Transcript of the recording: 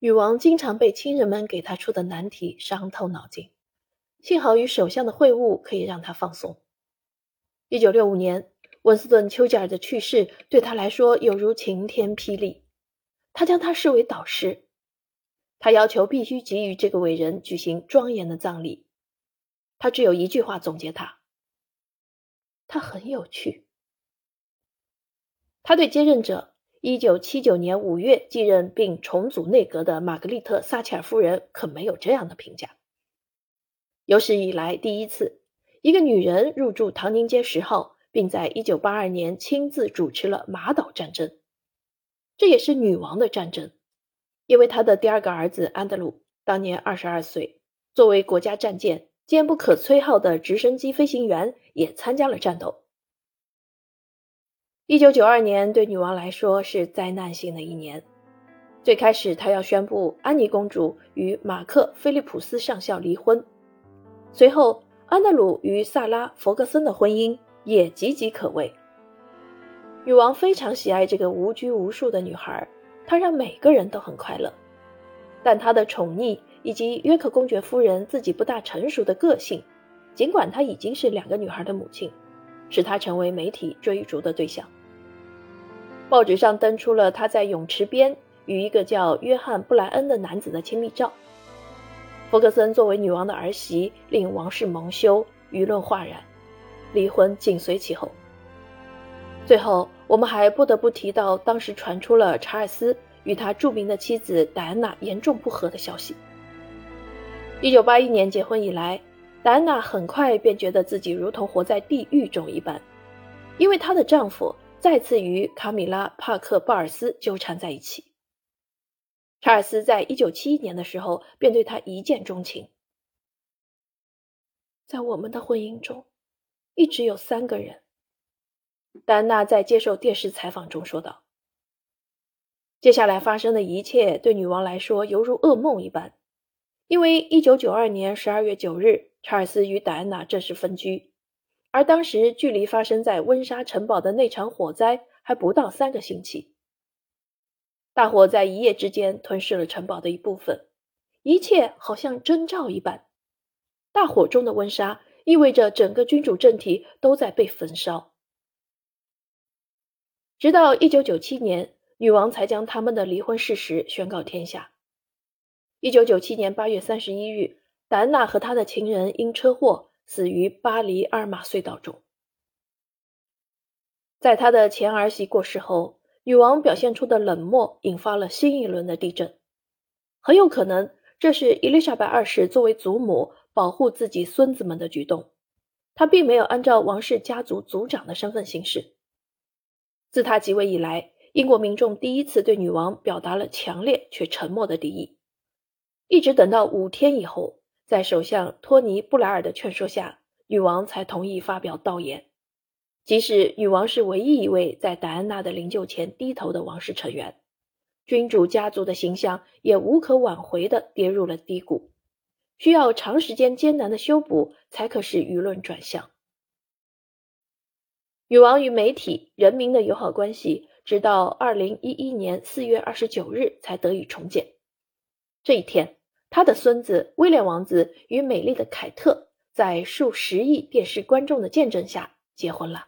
女王经常被亲人们给她出的难题伤透脑筋，幸好与首相的会晤可以让她放松。一九六五年，温斯顿·丘吉尔的去世对她来说犹如晴天霹雳，他将他视为导师。他要求必须给予这个伟人举行庄严的葬礼。他只有一句话总结他：他很有趣。他对接任者一九七九年五月继任并重组内阁的玛格丽特·撒切尔夫人可没有这样的评价。有史以来第一次，一个女人入住唐宁街十号，并在一九八二年亲自主持了马岛战争。这也是女王的战争。因为他的第二个儿子安德鲁当年二十二岁，作为国家战舰“坚不可摧号”的直升机飞行员，也参加了战斗。一九九二年对女王来说是灾难性的一年。最开始，她要宣布安妮公主与马克·菲利普斯上校离婚，随后安德鲁与萨拉·弗格森的婚姻也岌岌可危。女王非常喜爱这个无拘无束的女孩。她让每个人都很快乐，但她的宠溺以及约克公爵夫人自己不大成熟的个性，尽管她已经是两个女孩的母亲，使她成为媒体追逐的对象。报纸上登出了他在泳池边与一个叫约翰·布莱恩的男子的亲密照。弗格森作为女王的儿媳，令王室蒙羞，舆论哗然，离婚紧随其后。最后。我们还不得不提到，当时传出了查尔斯与他著名的妻子戴安娜严重不和的消息。一九八一年结婚以来，戴安娜很快便觉得自己如同活在地狱中一般，因为她的丈夫再次与卡米拉·帕克·鲍尔斯纠缠在一起。查尔斯在一九七一年的时候便对她一见钟情。在我们的婚姻中，一直有三个人。戴安娜在接受电视采访中说道：“接下来发生的一切对女王来说犹如噩梦一般，因为1992年12月9日，查尔斯与戴安娜正式分居，而当时距离发生在温莎城堡的那场火灾还不到三个星期。大火在一夜之间吞噬了城堡的一部分，一切好像征兆一般。大火中的温莎意味着整个君主政体都在被焚烧。”直到一九九七年，女王才将他们的离婚事实宣告天下。一九九七年八月三十一日，戴安娜和她的情人因车祸死于巴黎阿尔马隧道中。在她的前儿媳过世后，女王表现出的冷漠引发了新一轮的地震。很有可能，这是伊丽莎白二世作为祖母保护自己孙子们的举动。她并没有按照王室家族族长的身份行事。自他即位以来，英国民众第一次对女王表达了强烈却沉默的敌意。一直等到五天以后，在首相托尼·布莱尔的劝说下，女王才同意发表悼言。即使女王是唯一一位在戴安娜的灵柩前低头的王室成员，君主家族的形象也无可挽回地跌入了低谷，需要长时间艰难的修补，才可使舆论转向。女王与媒体、人民的友好关系，直到二零一一年四月二十九日才得以重建。这一天，他的孙子威廉王子与美丽的凯特在数十亿电视观众的见证下结婚了。